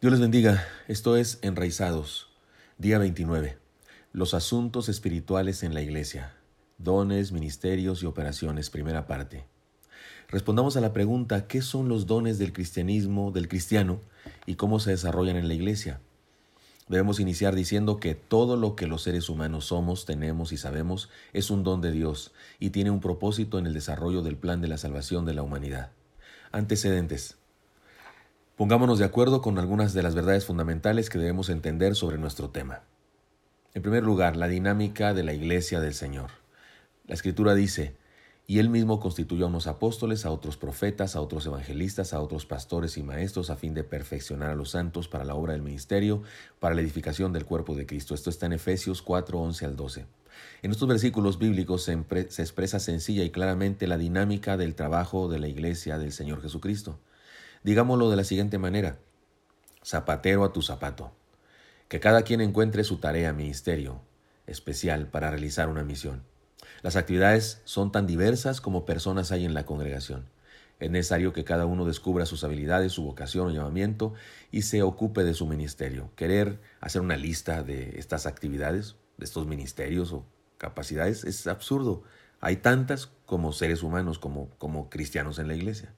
Dios les bendiga. Esto es Enraizados, día 29. Los asuntos espirituales en la iglesia. Dones, ministerios y operaciones, primera parte. Respondamos a la pregunta, ¿qué son los dones del cristianismo, del cristiano, y cómo se desarrollan en la iglesia? Debemos iniciar diciendo que todo lo que los seres humanos somos, tenemos y sabemos es un don de Dios y tiene un propósito en el desarrollo del plan de la salvación de la humanidad. Antecedentes. Pongámonos de acuerdo con algunas de las verdades fundamentales que debemos entender sobre nuestro tema. En primer lugar, la dinámica de la iglesia del Señor. La escritura dice, y él mismo constituyó a unos apóstoles, a otros profetas, a otros evangelistas, a otros pastores y maestros, a fin de perfeccionar a los santos para la obra del ministerio, para la edificación del cuerpo de Cristo. Esto está en Efesios 4, 11 al 12. En estos versículos bíblicos se, se expresa sencilla y claramente la dinámica del trabajo de la iglesia del Señor Jesucristo. Digámoslo de la siguiente manera, zapatero a tu zapato. Que cada quien encuentre su tarea, ministerio especial para realizar una misión. Las actividades son tan diversas como personas hay en la congregación. Es necesario que cada uno descubra sus habilidades, su vocación o llamamiento y se ocupe de su ministerio. Querer hacer una lista de estas actividades, de estos ministerios o capacidades, es absurdo. Hay tantas como seres humanos, como, como cristianos en la iglesia.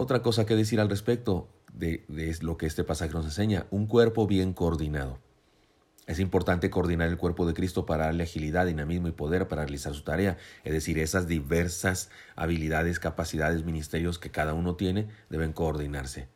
Otra cosa que decir al respecto de, lo que este pasaje nos enseña, un cuerpo bien coordinado. Es importante coordinar el cuerpo de Cristo para darle agilidad, dinamismo y poder para realizar su tarea, es decir, esas diversas habilidades, capacidades, ministerios que cada uno tiene deben coordinarse.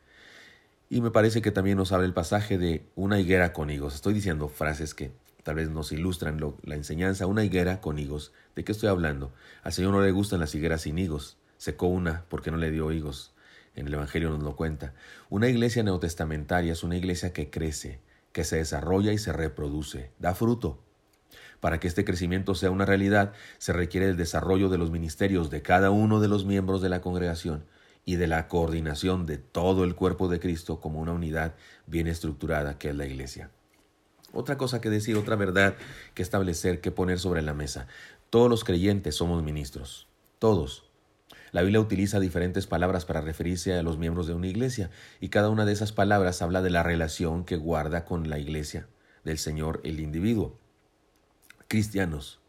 Y me parece que también nos habla el pasaje de una higuera con higos. Estoy diciendo frases que tal vez nos ilustran la enseñanza, una higuera con higos. ¿De qué estoy hablando? Al Señor no le gustan las higueras sin higos. Secó una porque no le dio higos en el Evangelio nos lo cuenta. Una iglesia neotestamentaria es una iglesia que crece, que se desarrolla y se reproduce, da fruto. Para que este crecimiento sea una realidad, se requiere el desarrollo de los ministerios de cada uno de los miembros de la congregación y de la coordinación de todo el cuerpo de Cristo como una unidad bien estructurada que es la iglesia. Otra cosa que decir, otra verdad que establecer, que poner sobre la mesa. Todos los creyentes somos ministros. Todos. La Biblia utiliza diferentes palabras para referirse a los miembros de una iglesia y cada una de esas palabras habla de la relación que guarda con la iglesia del Señor el individuo. Cristianos.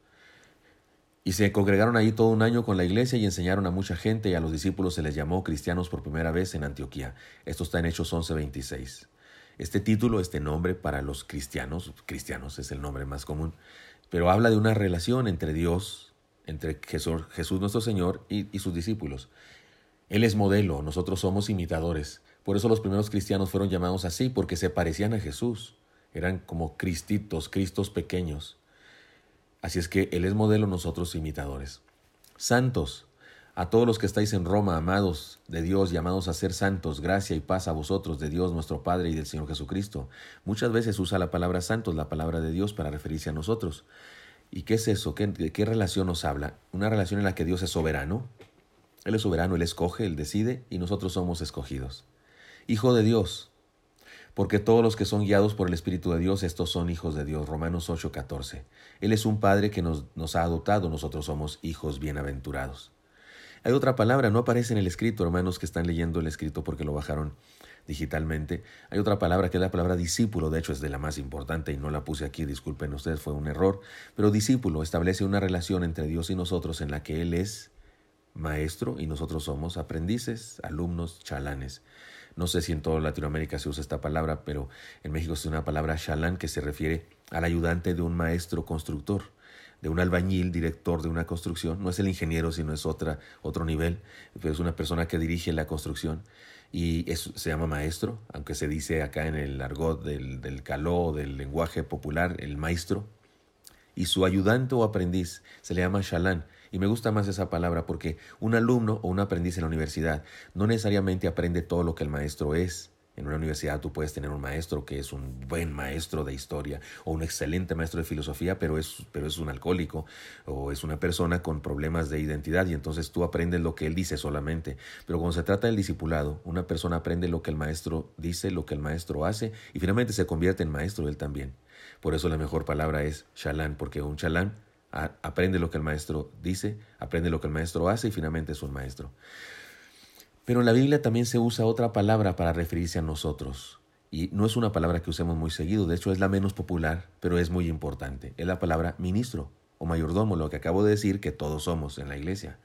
Y se congregaron ahí todo un año con la iglesia y enseñaron a mucha gente y a los discípulos se les llamó cristianos por primera vez en Antioquía. Esto está en Hechos 11:26. Este título, este nombre para los cristianos, cristianos es el nombre más común, pero habla de una relación entre Dios, entre Jesús, nuestro Señor y, sus discípulos. Él es modelo, nosotros somos imitadores. Por eso los primeros cristianos fueron llamados así, porque se parecían a Jesús. Eran como cristitos, cristos pequeños. Así es que Él es modelo, nosotros imitadores. Santos, a todos los que estáis en Roma, amados de Dios, llamados a ser santos, gracia y paz a vosotros, de Dios nuestro Padre y del Señor Jesucristo. Muchas veces usa la palabra santos, la palabra de Dios, para referirse a nosotros. ¿Y qué es eso? ¿Qué, ¿De qué relación nos habla? Una relación en la que Dios es soberano. Él es soberano, Él escoge, Él decide y nosotros somos escogidos. Hijo de Dios, porque todos los que son guiados por el Espíritu de Dios, estos son hijos de Dios. Romanos 8:14. Él es un Padre que nos, nos, ha adoptado, nosotros somos hijos bienaventurados. Hay otra palabra, no aparece en el escrito, hermanos que están leyendo el escrito porque lo bajaron digitalmente. Hay otra palabra que es la palabra discípulo, de hecho es de la más importante y no la puse aquí, disculpen ustedes, fue un error, pero discípulo establece una relación entre Dios y nosotros en la que Él es maestro y nosotros somos aprendices, alumnos, chalanes. No sé si en toda Latinoamérica se usa esta palabra, pero en México es una palabra chalán que se refiere al ayudante de un maestro constructor, de un albañil, director de una construcción. No es el ingeniero, sino es otra, otro nivel, es una persona que dirige la construcción y eso se llama maestro, aunque se dice acá en el argot del, del caló, del lenguaje popular, el maestro. Y su ayudante o aprendiz se le llama shalán. Y me gusta más esa palabra porque un alumno o un aprendiz en la universidad no necesariamente aprende todo lo que el maestro es, en una universidad tú puedes tener un maestro que es un buen maestro de historia o un excelente maestro de filosofía, pero es, pero es un alcohólico o es una persona con problemas de identidad y entonces tú aprendes lo que él dice solamente. Pero cuando se trata del discipulado, una persona aprende lo que el maestro dice, lo que el maestro hace y finalmente se convierte en maestro él también. Por eso la mejor palabra es shalán, porque un shalán aprende lo que el maestro dice, aprende lo que el maestro hace y finalmente es un maestro. Pero en la Biblia también se usa otra palabra para referirse a nosotros, y no es una palabra que usemos muy seguido, de hecho es la menos popular, pero es muy importante. Es la palabra ministro o mayordomo, lo que acabo de decir que todos somos en la iglesia.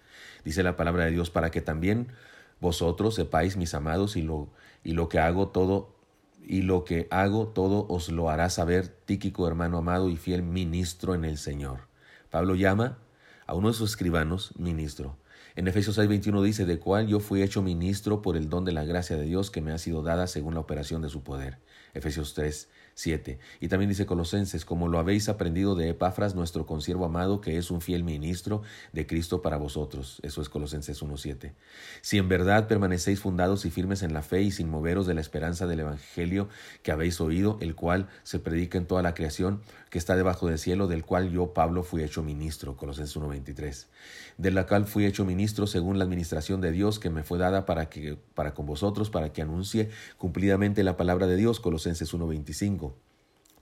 Dice la palabra de Dios para que también vosotros sepáis, mis amados, y lo, y lo que hago todo y lo que hago todo os lo hará saber Tíquico, hermano amado y fiel ministro en el Señor. Pablo llama a uno de sus escribanos ministro. En Efesios 6:21 dice, de cual yo fui hecho ministro por el don de la gracia de Dios que me ha sido dada según la operación de su poder. Efesios 3, 7. Y también dice Colosenses, como lo habéis aprendido de Epafras, nuestro consiervo amado, que es un fiel ministro de Cristo para vosotros. Eso es Colosenses 1.7. Si en verdad permanecéis fundados y firmes en la fe y sin moveros de la esperanza del Evangelio que habéis oído, el cual se predica en toda la creación, que está debajo del cielo, del cual yo, Pablo, fui hecho ministro. Colosenses 1.23. De la cual fui hecho ministro según la administración de Dios que me fue dada para, que, para con vosotros, para que anuncie cumplidamente la palabra de Dios. Colosenses 1.25.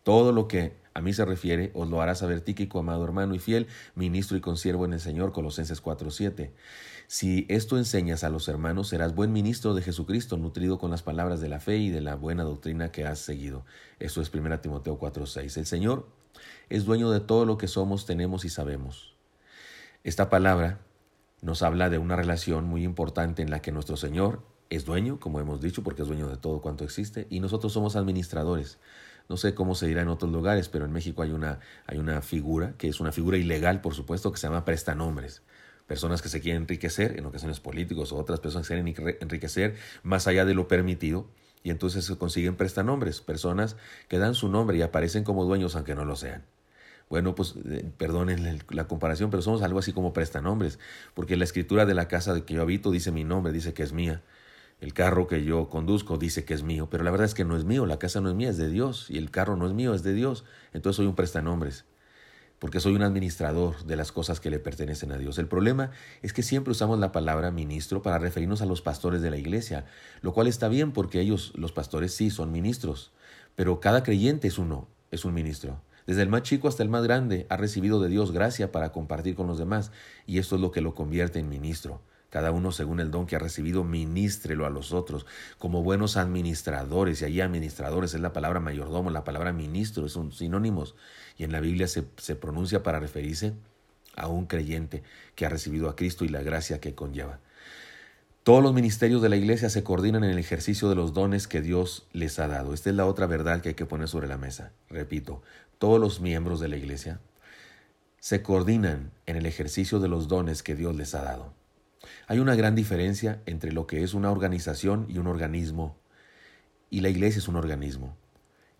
Todo lo que a mí se refiere os lo hará saber Tíquico, amado hermano y fiel, ministro y consiervo en el Señor, Colosenses 4:7. Si esto enseñas a los hermanos, serás buen ministro de Jesucristo, nutrido con las palabras de la fe y de la buena doctrina que has seguido. Eso es 1 Timoteo 4:6. El Señor es dueño de todo lo que somos, tenemos y sabemos. Esta palabra nos habla de una relación muy importante en la que nuestro Señor es dueño, como hemos dicho, porque es dueño de todo cuanto existe, y nosotros somos administradores. No sé cómo se dirá en otros lugares, pero en México hay una, hay una figura, que es una figura ilegal, por supuesto, que se llama prestanombres. Personas que se quieren enriquecer, en ocasiones políticos o otras personas que se quieren enriquecer más allá de lo permitido, y entonces se consiguen prestanombres, personas que dan su nombre y aparecen como dueños aunque no lo sean. Bueno, pues eh, perdonen la comparación, pero somos algo así como prestanombres, porque la escritura de la casa de que yo habito dice mi nombre, dice que es mía. El carro que yo conduzco dice que es mío, pero la verdad es que no es mío, la casa no es mía, es de Dios, y el carro no es mío, es de Dios. Entonces soy un prestanombres, porque soy un administrador de las cosas que le pertenecen a Dios. El problema es que siempre usamos la palabra ministro para referirnos a los pastores de la iglesia, lo cual está bien porque ellos, los pastores, sí son ministros, pero cada creyente es uno, es un ministro. Desde el más chico hasta el más grande ha recibido de Dios gracia para compartir con los demás, y esto es lo que lo convierte en ministro. Cada uno según el don que ha recibido, ministrelo a los otros, como buenos administradores. Y allí administradores es la palabra mayordomo, la palabra ministro, son sinónimos. Y en la Biblia se, se pronuncia para referirse a un creyente que ha recibido a Cristo y la gracia que conlleva. Todos los ministerios de la iglesia se coordinan en el ejercicio de los dones que Dios les ha dado. Esta es la otra verdad que hay que poner sobre la mesa. Repito, todos los miembros de la iglesia se coordinan en el ejercicio de los dones que Dios les ha dado. Hay una gran diferencia entre lo que es una organización y un organismo, y la iglesia es un organismo.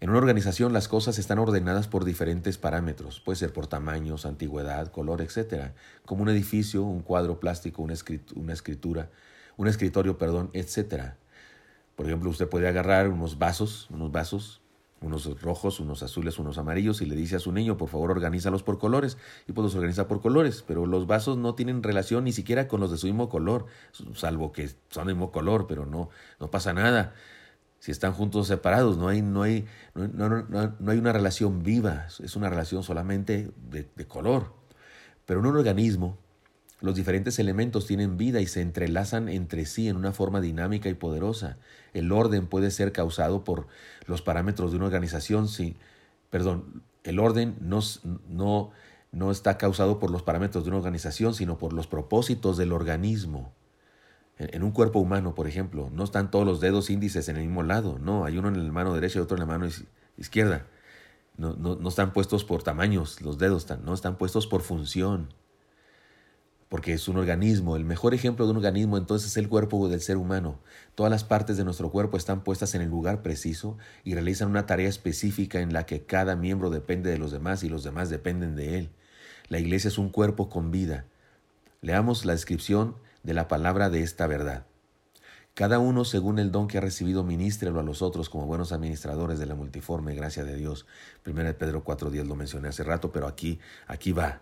En una organización las cosas están ordenadas por diferentes parámetros, puede ser por tamaños, antigüedad, color, etc., como un edificio, un cuadro plástico, una, escritura, un escritorio, perdón, etc. Por ejemplo, usted puede agarrar unos vasos, unos vasos unos rojos, unos azules, unos amarillos, y le dice a su niño, por favor, organízalos por colores, y pues los organiza por colores, pero los vasos no tienen relación ni siquiera con los de su mismo color, salvo que son del mismo color, pero no, no pasa nada. Si están juntos separados, no hay, no hay, no, no, no hay una relación viva, es una relación solamente de, de color. Pero en un organismo, los diferentes elementos tienen vida y se entrelazan entre sí en una forma dinámica y poderosa. El orden puede ser causado por los parámetros de una organización, sí, perdón, el orden no, no, no está causado por los parámetros de una organización, sino por los propósitos del organismo. En, un cuerpo humano, por ejemplo, no están todos los dedos índices en el mismo lado, no, hay uno en la mano derecha y otro en la mano izquierda. No, no, no están puestos por tamaños los dedos, no están puestos por función porque es un organismo. El mejor ejemplo de un organismo entonces es el cuerpo del ser humano. Todas las partes de nuestro cuerpo están puestas en el lugar preciso y realizan una tarea específica en la que cada miembro depende de los demás y los demás dependen de él. La iglesia es un cuerpo con vida. Leamos la descripción de la palabra de esta verdad. Cada uno según el don que ha recibido, ministrelo a los otros como buenos administradores de la multiforme gracia de Dios. Primera de Pedro 4.10 lo mencioné hace rato, pero aquí, aquí va.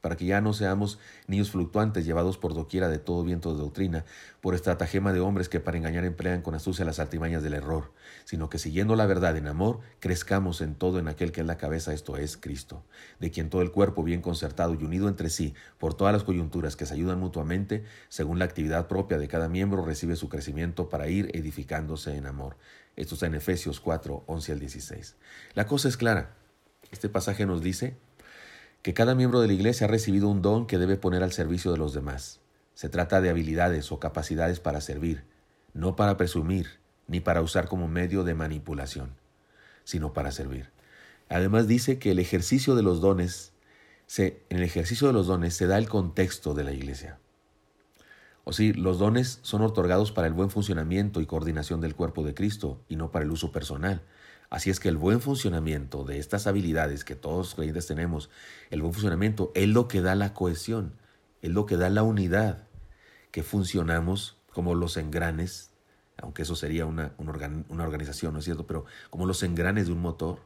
Para que ya no seamos niños fluctuantes llevados por doquiera de todo viento de doctrina, por estratagema de hombres que para engañar emplean con astucia las artimañas del error, sino que siguiendo la verdad en amor, crezcamos en todo en aquel que es la cabeza, esto es Cristo, de quien todo el cuerpo bien concertado y unido entre sí por todas las coyunturas que se ayudan mutuamente, según la actividad propia de cada miembro, recibe su crecimiento para ir edificándose en amor. Esto está en Efesios 4, 11 al 16. La cosa es clara. Este pasaje nos dice que cada miembro de la iglesia ha recibido un don que debe poner al servicio de los demás. Se trata de habilidades o capacidades para servir, no para presumir, ni para usar como medio de manipulación, sino para servir. Además dice que el ejercicio de los dones, se, en el ejercicio de los dones se da el contexto de la iglesia. O sí, los dones son otorgados para el buen funcionamiento y coordinación del cuerpo de Cristo y no para el uso personal. Así es que el buen funcionamiento de estas habilidades que todos los creyentes tenemos, el buen funcionamiento es lo que da la cohesión, es lo que da la unidad, que funcionamos como los engranes, aunque eso sería una, una organización, ¿no es cierto? Pero como los engranes de un motor,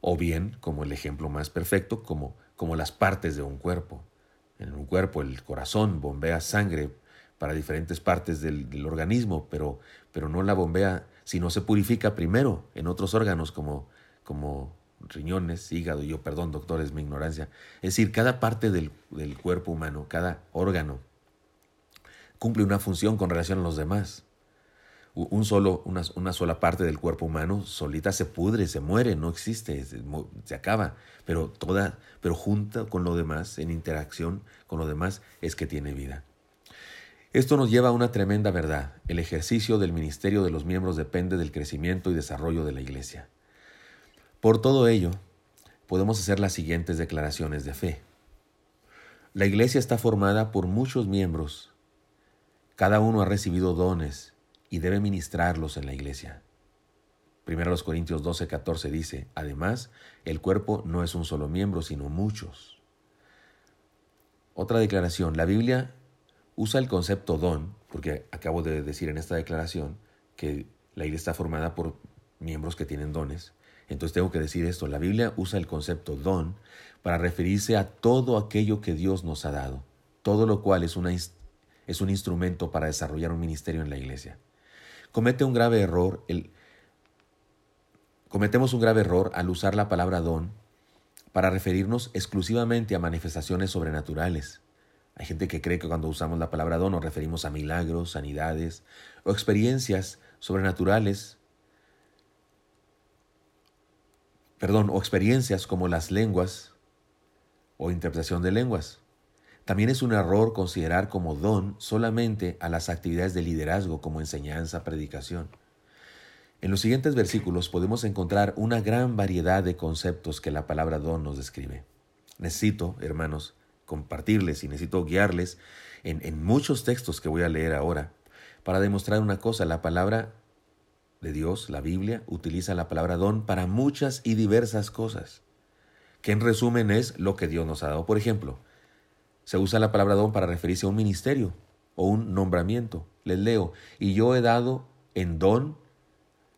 o bien, como el ejemplo más perfecto, como, como las partes de un cuerpo. En un cuerpo el corazón bombea sangre para diferentes partes del, del organismo, pero, pero no la bombea si no se purifica primero en otros órganos como, como riñones, hígado, yo perdón doctor, es mi ignorancia. Es decir, cada parte del, del cuerpo humano, cada órgano, cumple una función con relación a los demás. Un solo, una, una, sola parte del cuerpo humano solita se pudre, se muere, no existe, se, se, acaba. Pero toda, pero junta con lo demás, en interacción con lo demás, es que tiene vida. Esto nos lleva a una tremenda verdad. El ejercicio del ministerio de los miembros depende del crecimiento y desarrollo de la Iglesia. Por todo ello, podemos hacer las siguientes declaraciones de fe. La Iglesia está formada por muchos miembros. Cada uno ha recibido dones y debe ministrarlos en la Iglesia. Primero los Corintios 12, 14 dice, además, el cuerpo no es un solo miembro, sino muchos. Otra declaración, la Biblia usa el concepto don, porque acabo de decir en esta declaración que la iglesia está formada por miembros que tienen dones. Entonces tengo que decir esto, la Biblia usa el concepto don para referirse a todo aquello que Dios nos ha dado, todo lo cual es, una, es un instrumento para desarrollar un ministerio en la iglesia. Comete un grave error, el, cometemos un grave error al usar la palabra don para referirnos exclusivamente a manifestaciones sobrenaturales. Hay gente que cree que cuando usamos la palabra don nos referimos a milagros, sanidades o experiencias sobrenaturales, perdón, o experiencias como las lenguas o interpretación de lenguas. También es un error considerar como don solamente a las actividades de liderazgo como enseñanza, predicación. En los siguientes versículos podemos encontrar una gran variedad de conceptos que la palabra don nos describe. Necesito, hermanos, compartirles y necesito guiarles en, en muchos textos que voy a leer ahora para demostrar una cosa. La palabra de Dios, la Biblia, utiliza la palabra don para muchas y diversas cosas, que en resumen es lo que Dios nos ha dado. Por ejemplo, se usa la palabra don para referirse a un ministerio o un nombramiento. Les leo, y yo he dado en don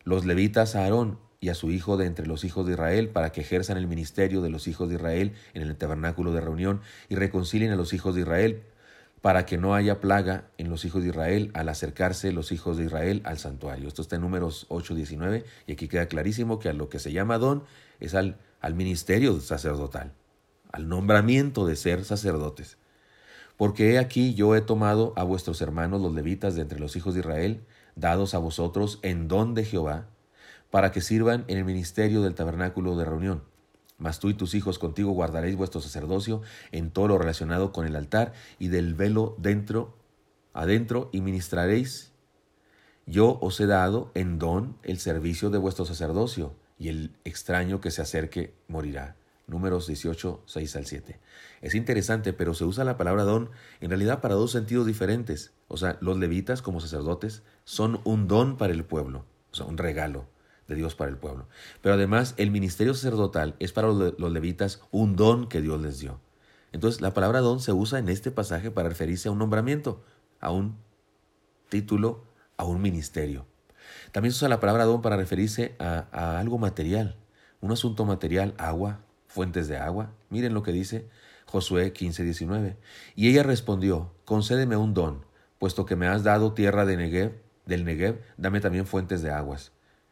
los levitas a Aarón y a su hijo de entre los hijos de Israel para que ejerzan el ministerio de los hijos de Israel en el tabernáculo de reunión y reconcilien a los hijos de Israel para que no haya plaga en los hijos de Israel al acercarse los hijos de Israel al santuario. Esto está en números 8, 19 y aquí queda clarísimo que a lo que se llama don es al, al ministerio sacerdotal, al nombramiento de ser sacerdotes. Porque he aquí yo he tomado a vuestros hermanos los levitas de entre los hijos de Israel, dados a vosotros en don de Jehová, para que sirvan en el ministerio del tabernáculo de reunión. Mas tú y tus hijos contigo guardaréis vuestro sacerdocio en todo lo relacionado con el altar y del velo dentro, adentro, y ministraréis. Yo os he dado en don el servicio de vuestro sacerdocio, y el extraño que se acerque morirá. Números 18, 6 al 7. Es interesante, pero se usa la palabra don en realidad para dos sentidos diferentes. O sea, los levitas como sacerdotes son un don para el pueblo, o sea, un regalo de Dios para el pueblo. Pero además el ministerio sacerdotal es para los levitas un don que Dios les dio. Entonces la palabra don se usa en este pasaje para referirse a un nombramiento, a un título, a un ministerio. También se usa la palabra don para referirse a, algo material, un asunto material, agua, fuentes de agua. Miren lo que dice Josué 15, 19. Y ella respondió, concédeme un don, puesto que me has dado tierra de Negev, del Negev, dame también fuentes de aguas.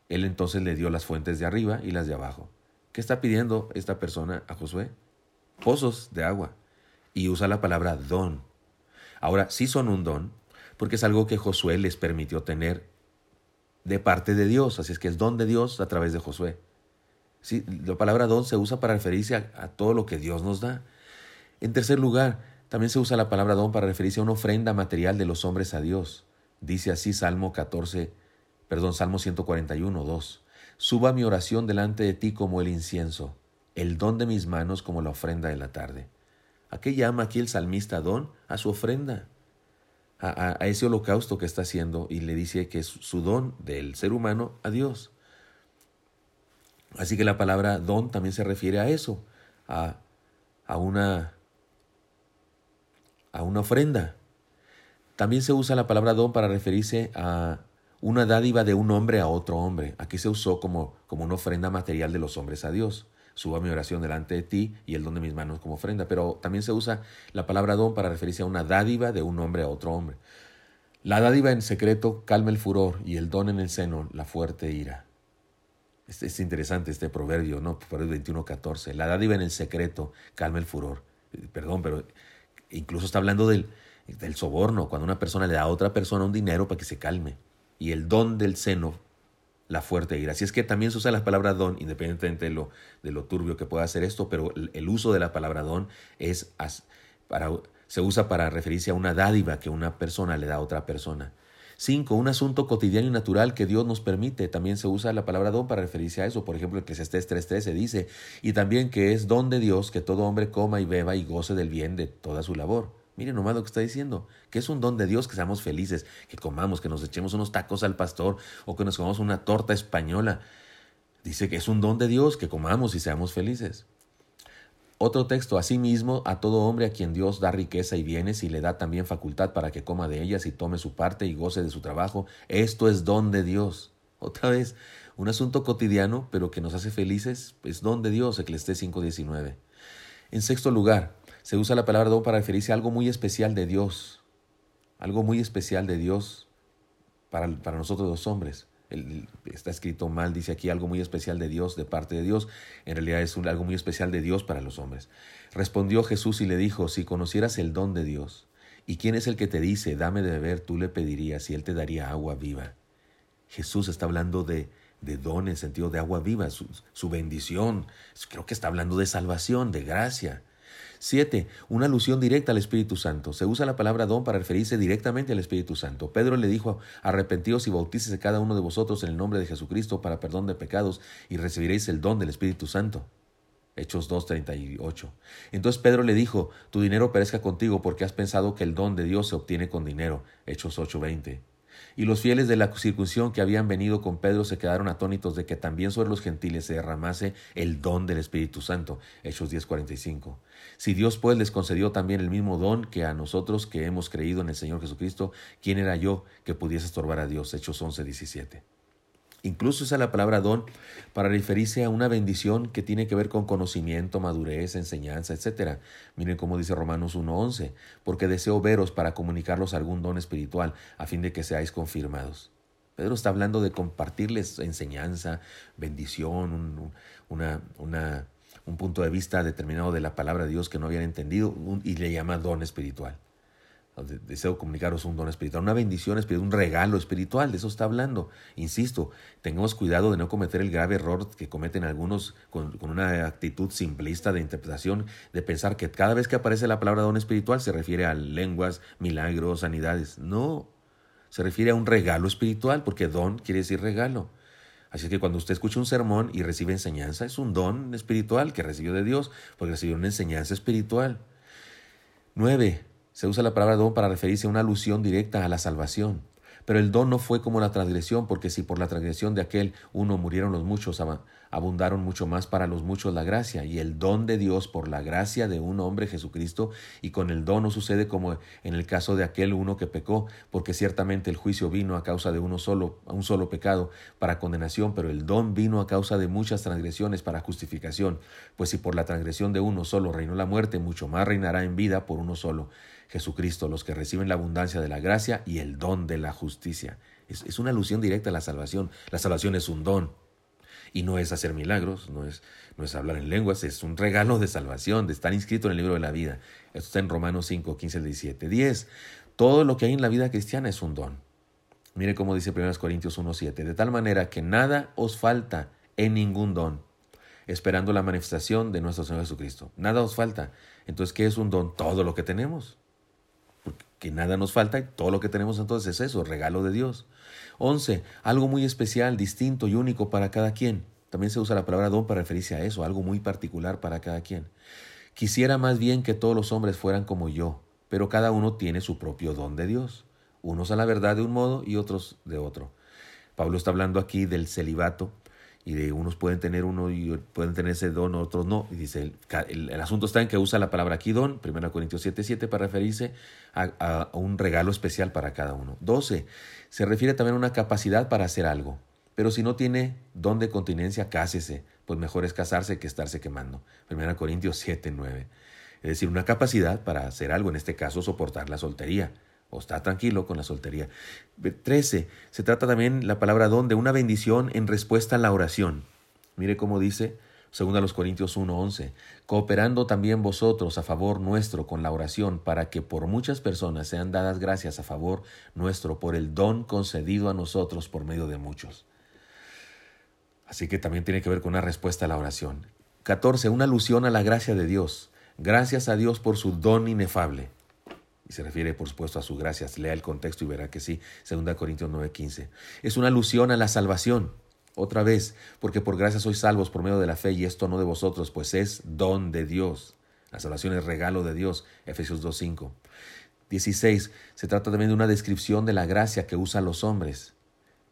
Él entonces le dio las fuentes de arriba y las de abajo. ¿Qué está pidiendo esta persona a Josué? Pozos de agua. Y usa la palabra don. Ahora, sí son un don, porque es algo que Josué les permitió tener de parte de Dios. Así es que es don de Dios a través de Josué. Sí, la palabra don se usa para referirse a, todo lo que Dios nos da. En tercer lugar, también se usa la palabra don para referirse a una ofrenda material de los hombres a Dios. Dice así Salmo 14, perdón, Salmo 141, 2. Suba mi oración delante de ti como el incienso, el don de mis manos como la ofrenda de la tarde. ¿A qué llama aquí el salmista don? A su ofrenda, a, a ese holocausto que está haciendo y le dice que es su don del ser humano a Dios. Así que la palabra don también se refiere a eso, a, a, una, a una ofrenda. También se usa la palabra don para referirse a una dádiva de un hombre a otro hombre. Aquí se usó como, como una ofrenda material de los hombres a Dios. Suba mi oración delante de ti y el don de mis manos como ofrenda. Pero también se usa la palabra don para referirse a una dádiva de un hombre a otro hombre. La dádiva en secreto calma el furor y el don en el seno la fuerte ira. Es, interesante este proverbio, ¿no? Proverbio 21, 14. La dádiva en el secreto calma el furor. Perdón, pero incluso está hablando del, del soborno, cuando una persona le da a otra persona un dinero para que se calme. Y el don del seno, la fuerte ira. Así es que también se usa la palabra don, independientemente de lo, de lo turbio que pueda hacer esto, pero el, uso de la palabra don es para, se usa para referirse a una dádiva que una persona le da a otra persona. Cinco, un asunto cotidiano y natural que Dios nos permite. También se usa la palabra don para referirse a eso. Por ejemplo, el estés 3.13 dice, y también que es don de Dios que todo hombre coma y beba y goce del bien de toda su labor. Miren nomás lo que está diciendo, que es un don de Dios que seamos felices, que comamos, que nos echemos unos tacos al pastor o que nos comamos una torta española. Dice que es un don de Dios que comamos y seamos felices. Otro texto, asimismo, a todo hombre a quien Dios da riqueza y bienes y le da también facultad para que coma de ellas y tome su parte y goce de su trabajo, esto es don de Dios. Otra vez, un asunto cotidiano, pero que nos hace felices, es don de Dios, Eclesiastés 5.19. En sexto lugar, se usa la palabra don para referirse a algo muy especial de Dios, algo muy especial de Dios para, para nosotros los hombres está escrito mal, dice aquí algo muy especial de Dios, de parte de Dios. En realidad es algo muy especial de Dios para los hombres. Respondió Jesús y le dijo, si conocieras el don de Dios, ¿y quién es el que te dice, dame de beber, tú le pedirías y él te daría agua viva? Jesús está hablando de, de don en sentido de agua viva, su, su bendición. Creo que está hablando de salvación, de gracia. 7. Una alusión directa al Espíritu Santo. Se usa la palabra don para referirse directamente al Espíritu Santo. Pedro le dijo, arrepentíos y bautícese cada uno de vosotros en el nombre de Jesucristo para perdón de pecados y recibiréis el don del Espíritu Santo. Hechos 2.38. Entonces Pedro le dijo, tu dinero perezca contigo porque has pensado que el don de Dios se obtiene con dinero. Hechos 8.20. Y los fieles de la circuncisión que habían venido con Pedro se quedaron atónitos de que también sobre los gentiles se derramase el don del Espíritu Santo. Hechos 10:45. Si Dios pues les concedió también el mismo don que a nosotros que hemos creído en el Señor Jesucristo, ¿quién era yo que pudiese estorbar a Dios? Hechos 11:17. Incluso usa la palabra don para referirse a una bendición que tiene que ver con conocimiento, madurez, enseñanza, etc. Miren cómo dice Romanos 1.11, porque deseo veros para comunicarlos algún don espiritual, a fin de que seáis confirmados. Pedro está hablando de compartirles enseñanza, bendición, una, una, un punto de vista determinado de la palabra de Dios que no habían entendido y le llama don espiritual deseo comunicaros un don espiritual, una bendición espiritual, un regalo espiritual, de eso está hablando. Insisto, tengamos cuidado de no cometer el grave error que cometen algunos con, una actitud simplista de interpretación, de pensar que cada vez que aparece la palabra don espiritual se refiere a lenguas, milagros, sanidades. No, se refiere a un regalo espiritual, porque don quiere decir regalo. Así que cuando usted escucha un sermón y recibe enseñanza, es un don espiritual que recibió de Dios, porque recibió una enseñanza espiritual. Nueve, se usa la palabra don para referirse a una alusión directa a la salvación. Pero el don no fue como la transgresión, porque si por la transgresión de aquel uno murieron los muchos, abundaron mucho más para los muchos la gracia. Y el don de Dios por la gracia de un hombre Jesucristo, y con el don no sucede como en el caso de aquel uno que pecó, porque ciertamente el juicio vino a causa de uno solo, un solo pecado para condenación, pero el don vino a causa de muchas transgresiones para justificación. Pues si por la transgresión de uno solo reinó la muerte, mucho más reinará en vida por uno solo Jesucristo, los que reciben la abundancia de la gracia y el don de la justicia. Es, una alusión directa a la salvación. La salvación es un don y no es hacer milagros, no es, no es hablar en lenguas, es un regalo de salvación, de estar inscrito en el libro de la vida. Esto está en Romanos 5, 15 17. 10. Todo lo que hay en la vida cristiana es un don. Mire cómo dice 1 Corintios 1, 7. De tal manera que nada os falta en ningún don, esperando la manifestación de nuestro Señor Jesucristo. Nada os falta. Entonces, ¿qué es un don? Todo lo que tenemos que nada nos falta y todo lo que tenemos entonces es eso, regalo de Dios. 11. Algo muy especial, distinto y único para cada quien. También se usa la palabra don para referirse a eso, algo muy particular para cada quien. Quisiera más bien que todos los hombres fueran como yo, pero cada uno tiene su propio don de Dios, unos a la verdad de un modo y otros de otro. Pablo está hablando aquí del celibato, y de unos pueden tener uno y pueden tener ese don, otros no. Y dice, el, asunto está en que usa la palabra aquí don, 1 Corintios 7, 7, para referirse a, un regalo especial para cada uno. 12. Se refiere también a una capacidad para hacer algo. Pero si no tiene don de continencia, cásese, pues mejor es casarse que estarse quemando. 1 Corintios 7, 9. Es decir, una capacidad para hacer algo, en este caso soportar la soltería o está tranquilo con la soltería. 13. Se trata también la palabra don de una bendición en respuesta a la oración. Mire cómo dice, según a los Corintios 1:11, cooperando también vosotros a favor nuestro con la oración para que por muchas personas sean dadas gracias a favor nuestro por el don concedido a nosotros por medio de muchos. Así que también tiene que ver con una respuesta a la oración. 14. Una alusión a la gracia de Dios. Gracias a Dios por su don inefable y se refiere por supuesto a su gracia. Lea el contexto y verá que sí, 2 Corintios 9:15. Es una alusión a la salvación. Otra vez, porque por gracia sois salvos por medio de la fe y esto no de vosotros, pues es don de Dios. La salvación es regalo de Dios, Efesios 2:5. 16. Se trata también de una descripción de la gracia que usa los hombres,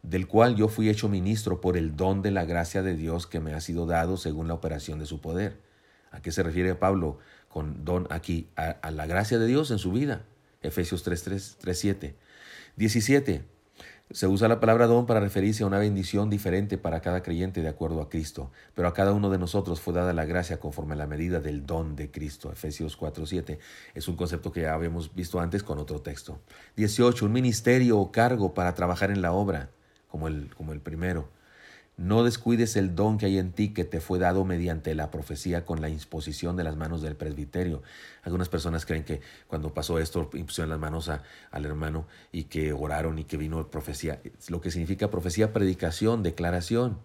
del cual yo fui hecho ministro por el don de la gracia de Dios que me ha sido dado según la operación de su poder. ¿A qué se refiere Pablo con don aquí? A, la gracia de Dios en su vida. Efesios 3, 3, 3, 7. 17. Se usa la palabra don para referirse a una bendición diferente para cada creyente de acuerdo a Cristo, pero a cada uno de nosotros fue dada la gracia conforme a la medida del don de Cristo. Efesios 4:7 es un concepto que ya habíamos visto antes con otro texto. 18. Un ministerio o cargo para trabajar en la obra, como el, como el primero. No descuides el don que hay en ti que te fue dado mediante la profecía con la imposición de las manos del presbiterio. Algunas personas creen que cuando pasó esto impusieron las manos al hermano y que oraron y que vino profecía. Lo que significa profecía, predicación, declaración.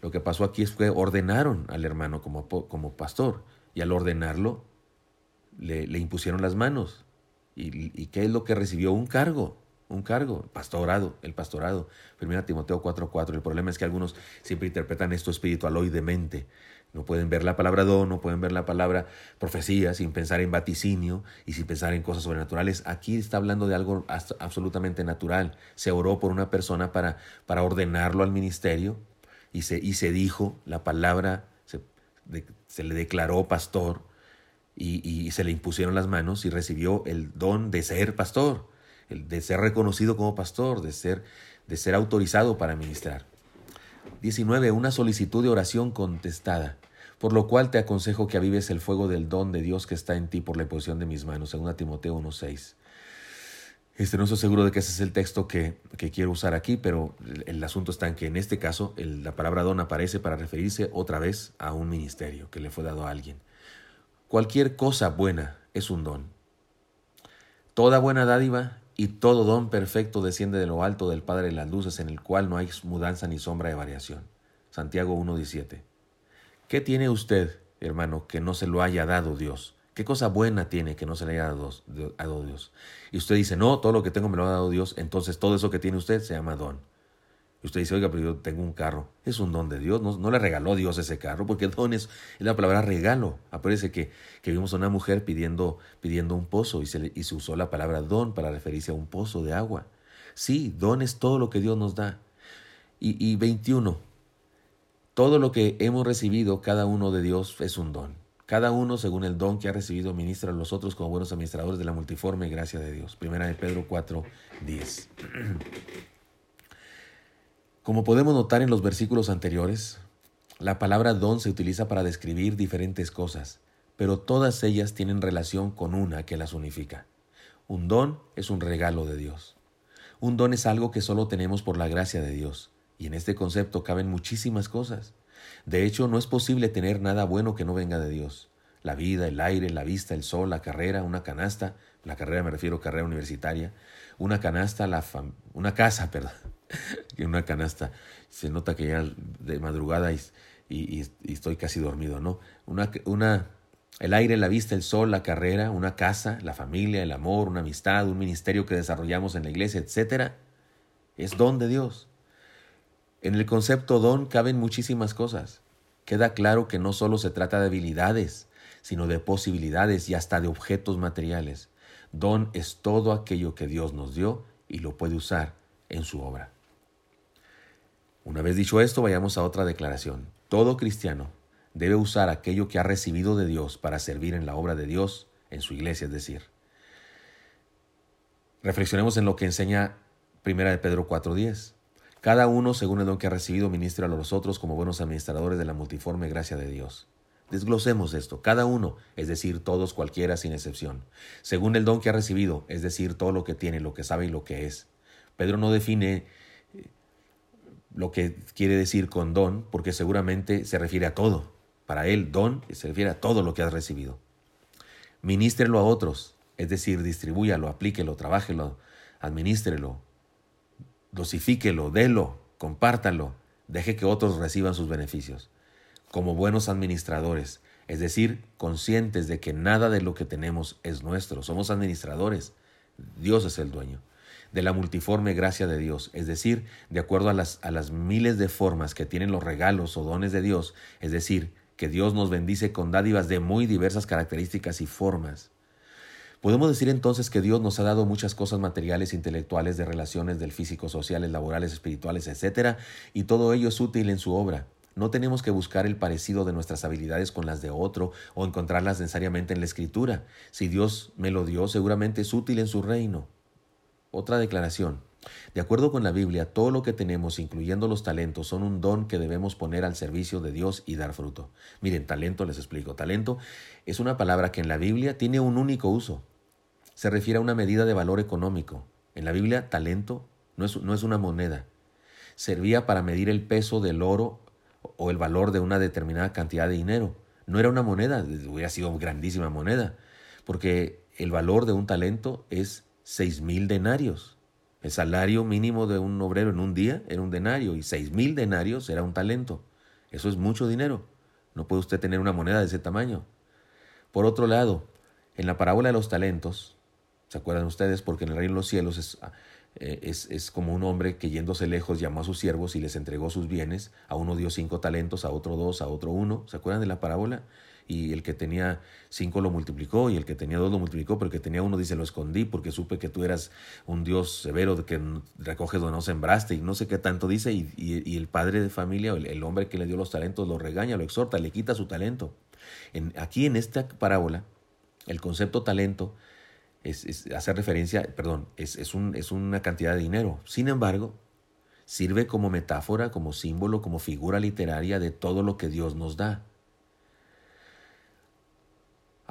Lo que pasó aquí es que ordenaron al hermano como, como pastor y al ordenarlo le, le impusieron las manos. ¿Y, ¿Y qué es lo que recibió? Un cargo un cargo, pastorado, el pastorado. Primera Timoteo 4:4. El problema es que algunos siempre interpretan esto espiritualoidemente. No pueden ver la palabra don, no pueden ver la palabra profecía sin pensar en vaticinio y sin pensar en cosas sobrenaturales. Aquí está hablando de algo absolutamente natural. Se oró por una persona para, para ordenarlo al ministerio y se, y se dijo la palabra, se, se le declaró pastor y, y se le impusieron las manos y recibió el don de ser pastor de ser reconocido como pastor, de ser, de ser autorizado para ministrar. 19. Una solicitud de oración contestada, por lo cual te aconsejo que avives el fuego del don de Dios que está en ti por la imposición de mis manos, según Timoteo 1.6. Este, no estoy seguro de que ese es el texto que, quiero usar aquí, pero el, asunto está en que en este caso la palabra don aparece para referirse otra vez a un ministerio que le fue dado a alguien. Cualquier cosa buena es un don. Toda buena dádiva y todo don perfecto desciende de lo alto del Padre de las Luces, en el cual no hay mudanza ni sombra de variación. Santiago 1.17. ¿Qué tiene usted, hermano, que no se lo haya dado Dios? ¿Qué cosa buena tiene que no se le haya dado Dios? Y usted dice, no, todo lo que tengo me lo ha dado Dios, entonces todo eso que tiene usted se llama don. Usted dice, oiga, pero yo tengo un carro. Es un don de Dios. No, le regaló Dios ese carro, porque don es, la palabra regalo. Aparece que, que vimos a una mujer pidiendo, pidiendo un pozo y se, y se usó la palabra don para referirse a un pozo de agua. Sí, don es todo lo que Dios nos da. Y, y 21. Todo lo que hemos recibido, cada uno de Dios es un don. Cada uno, según el don que ha recibido, ministra a los otros como buenos administradores de la multiforme gracia de Dios. Primera de Pedro 4, 10. Como podemos notar en los versículos anteriores, la palabra don se utiliza para describir diferentes cosas, pero todas ellas tienen relación con una que las unifica. Un don es un regalo de Dios. Un don es algo que solo tenemos por la gracia de Dios, y en este concepto caben muchísimas cosas. De hecho, no es posible tener nada bueno que no venga de Dios. La vida, el aire, la vista, el sol, la carrera, una canasta, la carrera me refiero a carrera universitaria, una canasta, la una casa, perdón, una canasta. Se nota que ya de madrugada y, y, estoy casi dormido, ¿no? Una, una, el aire, la vista, el sol, la carrera, una casa, la familia, el amor, una amistad, un ministerio que desarrollamos en la iglesia, etcétera, es don de Dios. En el concepto don caben muchísimas cosas. Queda claro que no solo se trata de habilidades, sino de posibilidades y hasta de objetos materiales. Don es todo aquello que Dios nos dio y lo puede usar en su obra. Una vez dicho esto, vayamos a otra declaración. Todo cristiano debe usar aquello que ha recibido de Dios para servir en la obra de Dios en su iglesia, es decir. Reflexionemos en lo que enseña 1 de Pedro 4:10. Cada uno, según el don que ha recibido, ministra a los otros como buenos administradores de la multiforme gracia de Dios. Desglosemos esto. Cada uno, es decir, todos cualquiera sin excepción. Según el don que ha recibido, es decir, todo lo que tiene, lo que sabe y lo que es. Pedro no define lo que quiere decir con don, porque seguramente se refiere a todo. Para él, don se refiere a todo lo que has recibido. Ministrelo a otros, es decir, distribúyalo, aplíquelo, trabájelo, administrelo, dosifíquelo, délo, compártalo, deje que otros reciban sus beneficios. Como buenos administradores, es decir, conscientes de que nada de lo que tenemos es nuestro, somos administradores, Dios es el dueño de la multiforme gracia de Dios, es decir, de acuerdo a las, a las miles de formas que tienen los regalos o dones de Dios, es decir, que Dios nos bendice con dádivas de muy diversas características y formas. Podemos decir entonces que Dios nos ha dado muchas cosas materiales, intelectuales, de relaciones, del físico, sociales, laborales, espirituales, etc. Y todo ello es útil en su obra. No tenemos que buscar el parecido de nuestras habilidades con las de otro o encontrarlas necesariamente en la escritura. Si Dios me lo dio, seguramente es útil en su reino. Otra declaración. De acuerdo con la Biblia, todo lo que tenemos, incluyendo los talentos, son un don que debemos poner al servicio de Dios y dar fruto. Miren, talento les explico. Talento es una palabra que en la Biblia tiene un único uso. Se refiere a una medida de valor económico. En la Biblia, talento no es, no es una moneda. Servía para medir el peso del oro o el valor de una determinada cantidad de dinero. No era una moneda, hubiera sido grandísima moneda, porque el valor de un talento es seis mil denarios. El salario mínimo de un obrero en un día era un denario y seis mil denarios era un talento. Eso es mucho dinero. No puede usted tener una moneda de ese tamaño. Por otro lado, en la parábola de los talentos, ¿se acuerdan ustedes? Porque en el reino de los cielos es, eh, es, es, como un hombre que yéndose lejos llamó a sus siervos y les entregó sus bienes. A uno dio cinco talentos, a otro dos, a otro uno. ¿Se acuerdan de la parábola? Y el que tenía cinco lo multiplicó y el que tenía dos lo multiplicó, pero el que tenía uno dice lo escondí porque supe que tú eras un Dios severo de que recoges donde no sembraste y no sé qué tanto dice y, el padre de familia, el, el, hombre que le dio los talentos, lo regaña, lo exhorta, le quita su talento. En, aquí en esta parábola, el concepto talento es, hace referencia, perdón, es, es, un, es una cantidad de dinero. Sin embargo, sirve como metáfora, como símbolo, como figura literaria de todo lo que Dios nos da.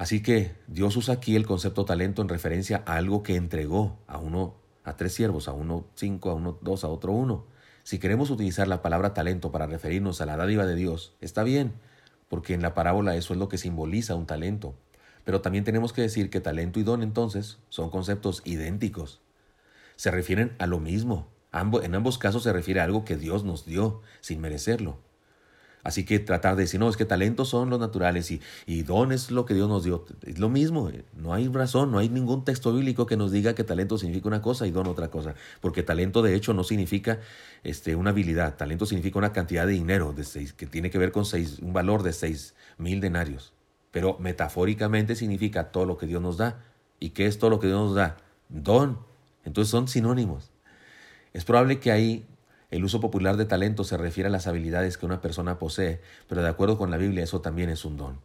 Así que Dios usa aquí el concepto talento en referencia a algo que entregó a uno, a tres siervos, a uno cinco, a uno dos, a otro uno. Si queremos utilizar la palabra talento para referirnos a la dádiva de Dios, está bien, porque en la parábola eso es lo que simboliza un talento. Pero también tenemos que decir que talento y don entonces son conceptos idénticos. Se refieren a lo mismo. En ambos casos se refiere a algo que Dios nos dio sin merecerlo. Así que tratar de decir, no, es que talentos son los naturales y, don es lo que Dios nos dio. Es lo mismo, eh, no hay razón, no hay ningún texto bíblico que nos diga que talento significa una cosa y don otra cosa. Porque talento de hecho no significa este, una habilidad, talento significa una cantidad de dinero de seis, que tiene que ver con seis, un valor de seis mil denarios. Pero metafóricamente significa todo lo que Dios nos da. ¿Y qué es todo lo que Dios nos da? Don. Entonces son sinónimos. Es probable que ahí el uso popular de talento se refiere a las habilidades que una persona posee, pero de acuerdo con la Biblia eso también es un don.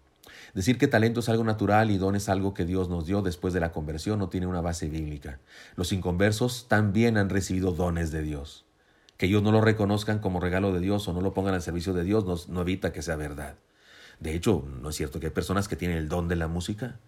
Decir que talento es algo natural y don es algo que Dios nos dio después de la conversión no tiene una base bíblica. Los inconversos también han recibido dones de Dios. Que ellos no lo reconozcan como regalo de Dios o no lo pongan al servicio de Dios no, no evita que sea verdad. De hecho, ¿no es cierto que hay personas que tienen el don de la música?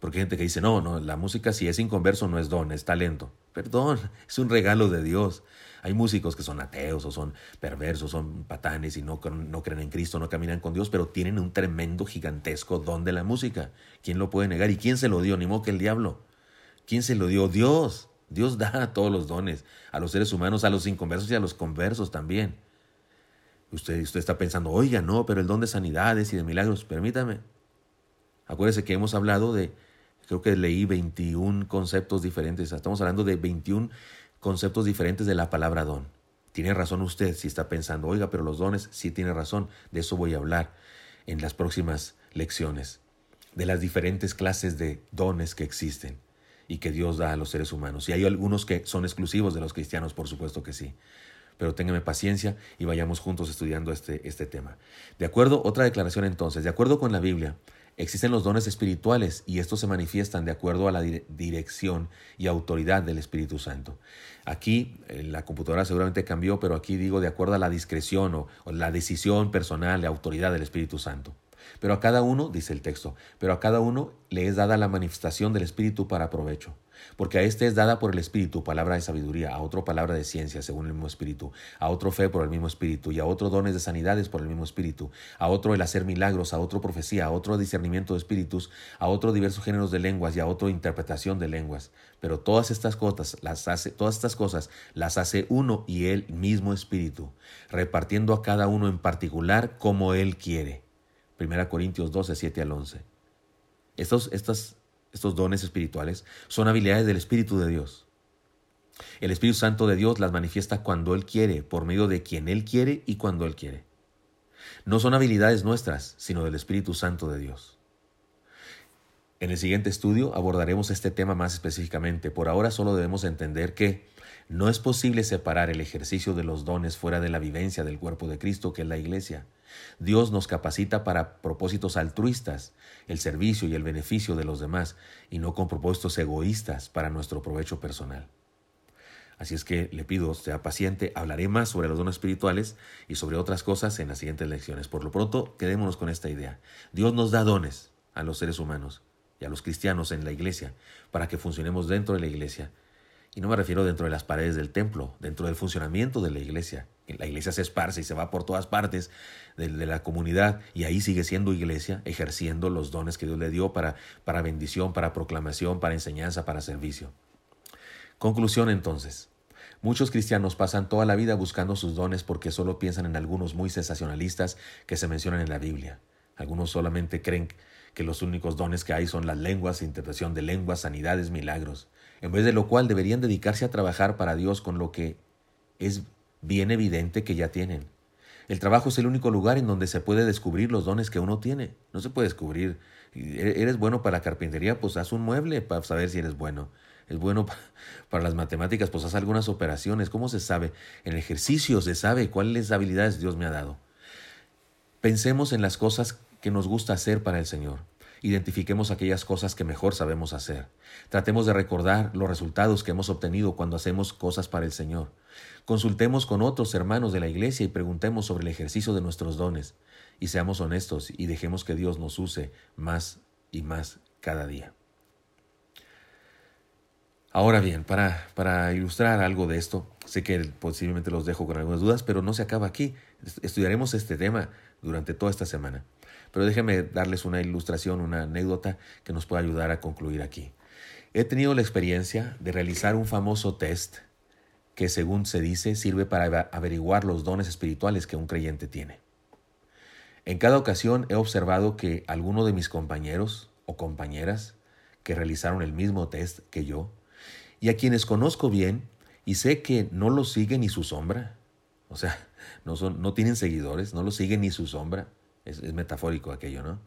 Porque hay gente que dice, no, no, la música si es inconverso no es don, es talento. Perdón, es un regalo de Dios. Hay músicos que son ateos o son perversos, son patanes y no, no creen en Cristo, no caminan con Dios, pero tienen un tremendo, gigantesco don de la música. ¿Quién lo puede negar? ¿Y quién se lo dio? Ni modo que el diablo. ¿Quién se lo dio? Dios. Dios da todos los dones a los seres humanos, a los inconversos y a los conversos también. Usted, usted está pensando, oiga, no, pero el don de sanidades y de milagros, permítame. Acuérdese que hemos hablado de, creo que leí 21 conceptos diferentes. Estamos hablando de 21 conceptos diferentes de la palabra don. Tiene razón usted si está pensando, oiga, pero los dones, sí tiene razón. De eso voy a hablar en las próximas lecciones. De las diferentes clases de dones que existen y que Dios da a los seres humanos. Y hay algunos que son exclusivos de los cristianos, por supuesto que sí. Pero téngame paciencia y vayamos juntos estudiando este, este tema. De acuerdo, otra declaración entonces, de acuerdo con la Biblia, existen los dones espirituales y estos se manifiestan de acuerdo a la dirección y autoridad del Espíritu Santo. Aquí eh, la computadora seguramente cambió, pero aquí digo de acuerdo a la discreción o, la decisión personal y autoridad del Espíritu Santo. Pero a cada uno, dice el texto, pero a cada uno le es dada la manifestación del Espíritu para provecho. Porque a éste es dada por el Espíritu palabra de sabiduría, a otro palabra de ciencia según el mismo Espíritu, a otro fe por el mismo Espíritu, y a otro dones de sanidades por el mismo Espíritu, a otro el hacer milagros, a otro profecía, a otro discernimiento de espíritus, a otro diversos géneros de lenguas y a otro interpretación de lenguas. Pero todas estas cosas las hace, todas estas cosas las hace uno y el mismo Espíritu, repartiendo a cada uno en particular como él quiere. 1 Corintios 12, 7 al 11. Estos, estos dones espirituales son habilidades del Espíritu de Dios. El Espíritu Santo de Dios las manifiesta cuando Él quiere, por medio de quien Él quiere y cuando Él quiere. No son habilidades nuestras, sino del Espíritu Santo de Dios. En el siguiente estudio abordaremos este tema más específicamente. Por ahora solo debemos entender que no es posible separar el ejercicio de los dones fuera de la vivencia del cuerpo de Cristo, que es la Iglesia. Dios nos capacita para propósitos altruistas, el servicio y el beneficio de los demás, y no con propósitos egoístas para nuestro provecho personal. Así es que le pido, sea paciente, hablaré más sobre los dones espirituales y sobre otras cosas en las siguientes lecciones. Por lo pronto, quedémonos con esta idea. Dios nos da dones a los seres humanos y a los cristianos en la iglesia para que funcionemos dentro de la iglesia y no me refiero dentro de las paredes del templo, dentro del funcionamiento de la iglesia. La iglesia se esparce y se va por todas partes de, la comunidad y ahí sigue siendo iglesia, ejerciendo los dones que Dios le dio para, para bendición, para proclamación, para enseñanza, para servicio. Conclusión entonces. Muchos cristianos pasan toda la vida buscando sus dones porque solo piensan en algunos muy sensacionalistas que se mencionan en la Biblia. Algunos solamente creen que los únicos dones que hay son las lenguas, interpretación de lenguas, sanidades, milagros en vez de lo cual deberían dedicarse a trabajar para Dios con lo que es bien evidente que ya tienen. El trabajo es el único lugar en donde se puede descubrir los dones que uno tiene. No se puede descubrir. E-, ¿Eres bueno para la carpintería? Pues haz un mueble para saber si eres bueno. ¿Es bueno para las matemáticas? Pues haz algunas operaciones. ¿Cómo se sabe? En ejercicio se sabe cuáles habilidades Dios me ha dado. Pensemos en las cosas que nos gusta hacer para el Señor. Identifiquemos aquellas cosas que mejor sabemos hacer. Tratemos de recordar los resultados que hemos obtenido cuando hacemos cosas para el Señor. Consultemos con otros hermanos de la iglesia y preguntemos sobre el ejercicio de nuestros dones. Y seamos honestos y dejemos que Dios nos use más y más cada día. Ahora bien, para, para ilustrar algo de esto, sé que posiblemente los dejo con algunas dudas, pero no se acaba aquí. Estudiaremos este tema durante toda esta semana. Pero déjenme darles una ilustración, una anécdota que nos pueda ayudar a concluir aquí. He tenido la experiencia de realizar un famoso test que, según se dice, sirve para averiguar los dones espirituales que un creyente tiene. En cada ocasión he observado que alguno de mis compañeros o compañeras que realizaron el mismo test que yo, y a quienes conozco bien y sé que no lo sigue ni su sombra, o sea, no, son, no tienen seguidores, no lo sigue ni su sombra, es, metafórico aquello, ¿no?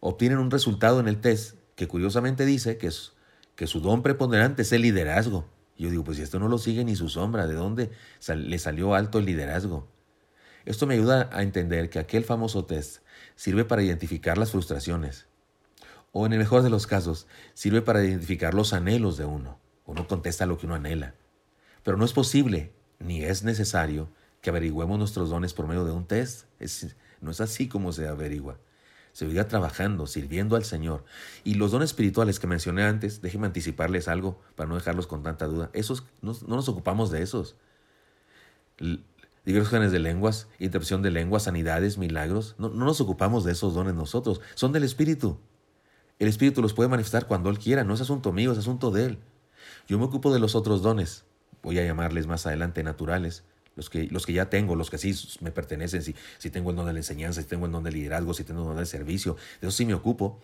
Obtienen un resultado en el test que curiosamente dice que, que su don preponderante es el liderazgo. Yo digo, pues si esto no lo sigue ni su sombra, ¿de dónde le salió alto el liderazgo? Esto me ayuda a entender que aquel famoso test sirve para identificar las frustraciones, o en el mejor de los casos, sirve para identificar los anhelos de uno. Uno contesta lo que uno anhela. Pero no es posible, ni es necesario, que averigüemos nuestros dones por medio de un test. No es así como se averigua. Se vive trabajando, sirviendo al Señor. Y los dones espirituales que mencioné antes, déjenme anticiparles algo para no dejarlos con tanta duda. Esos, no, nos ocupamos de esos. Diversos dones de lenguas, interpretación de lenguas, sanidades, milagros. No, no nos ocupamos de esos dones nosotros. Son del Espíritu. El Espíritu los puede manifestar cuando Él quiera, no es asunto mío, es asunto de Él. Yo me ocupo de los otros dones, voy a llamarles más adelante naturales, los que, los que ya tengo, los que sí me pertenecen, si, si tengo el don de la enseñanza, si tengo el don del liderazgo, si tengo el don del servicio, de eso sí me ocupo,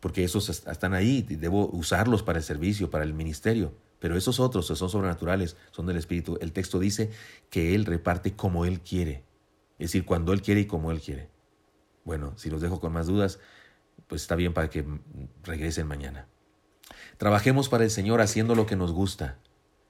porque esos están ahí y debo usarlos para el servicio, para el ministerio. Pero esos otros, son sobrenaturales, son del Espíritu. El texto dice que Él reparte como Él quiere, es decir, cuando Él quiere y como Él quiere. Bueno, si los dejo con más dudas, pues está bien para que regresen mañana. Trabajemos para el Señor haciendo lo que nos gusta,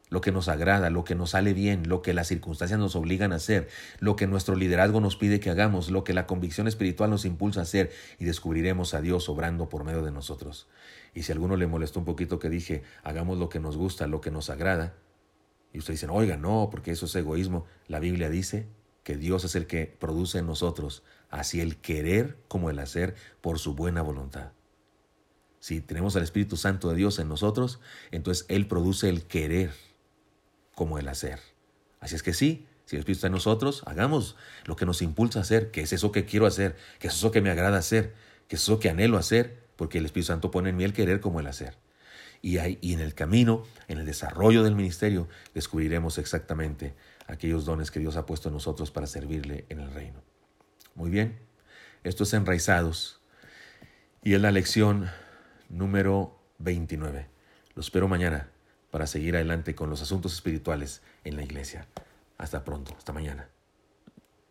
lo que nos agrada, lo que nos sale bien, lo que las circunstancias nos obligan a hacer, lo que nuestro liderazgo nos pide que hagamos, lo que la convicción espiritual nos impulsa a hacer y descubriremos a Dios obrando por medio de nosotros. Y si a alguno le molestó un poquito que dije, hagamos lo que nos gusta, lo que nos agrada, y ustedes dicen, oiga, no, porque eso es egoísmo, la Biblia dice que Dios es el que produce en nosotros así el querer como el hacer por su buena voluntad. Si tenemos al Espíritu Santo de Dios en nosotros, entonces Él produce el querer como el hacer. Así es que sí, si el Espíritu está en nosotros, hagamos lo que nos impulsa a hacer, que es eso que quiero hacer, que es eso que me agrada hacer, que es eso que anhelo hacer, porque el Espíritu Santo pone en mí el querer como el hacer. Y, y en el camino, en el desarrollo del ministerio, descubriremos exactamente aquellos dones que Dios ha puesto en nosotros para servirle en el reino. Muy bien, esto es enraizados y es la lección número 29. Lo espero mañana para seguir adelante con los asuntos espirituales en la iglesia. Hasta pronto, hasta mañana.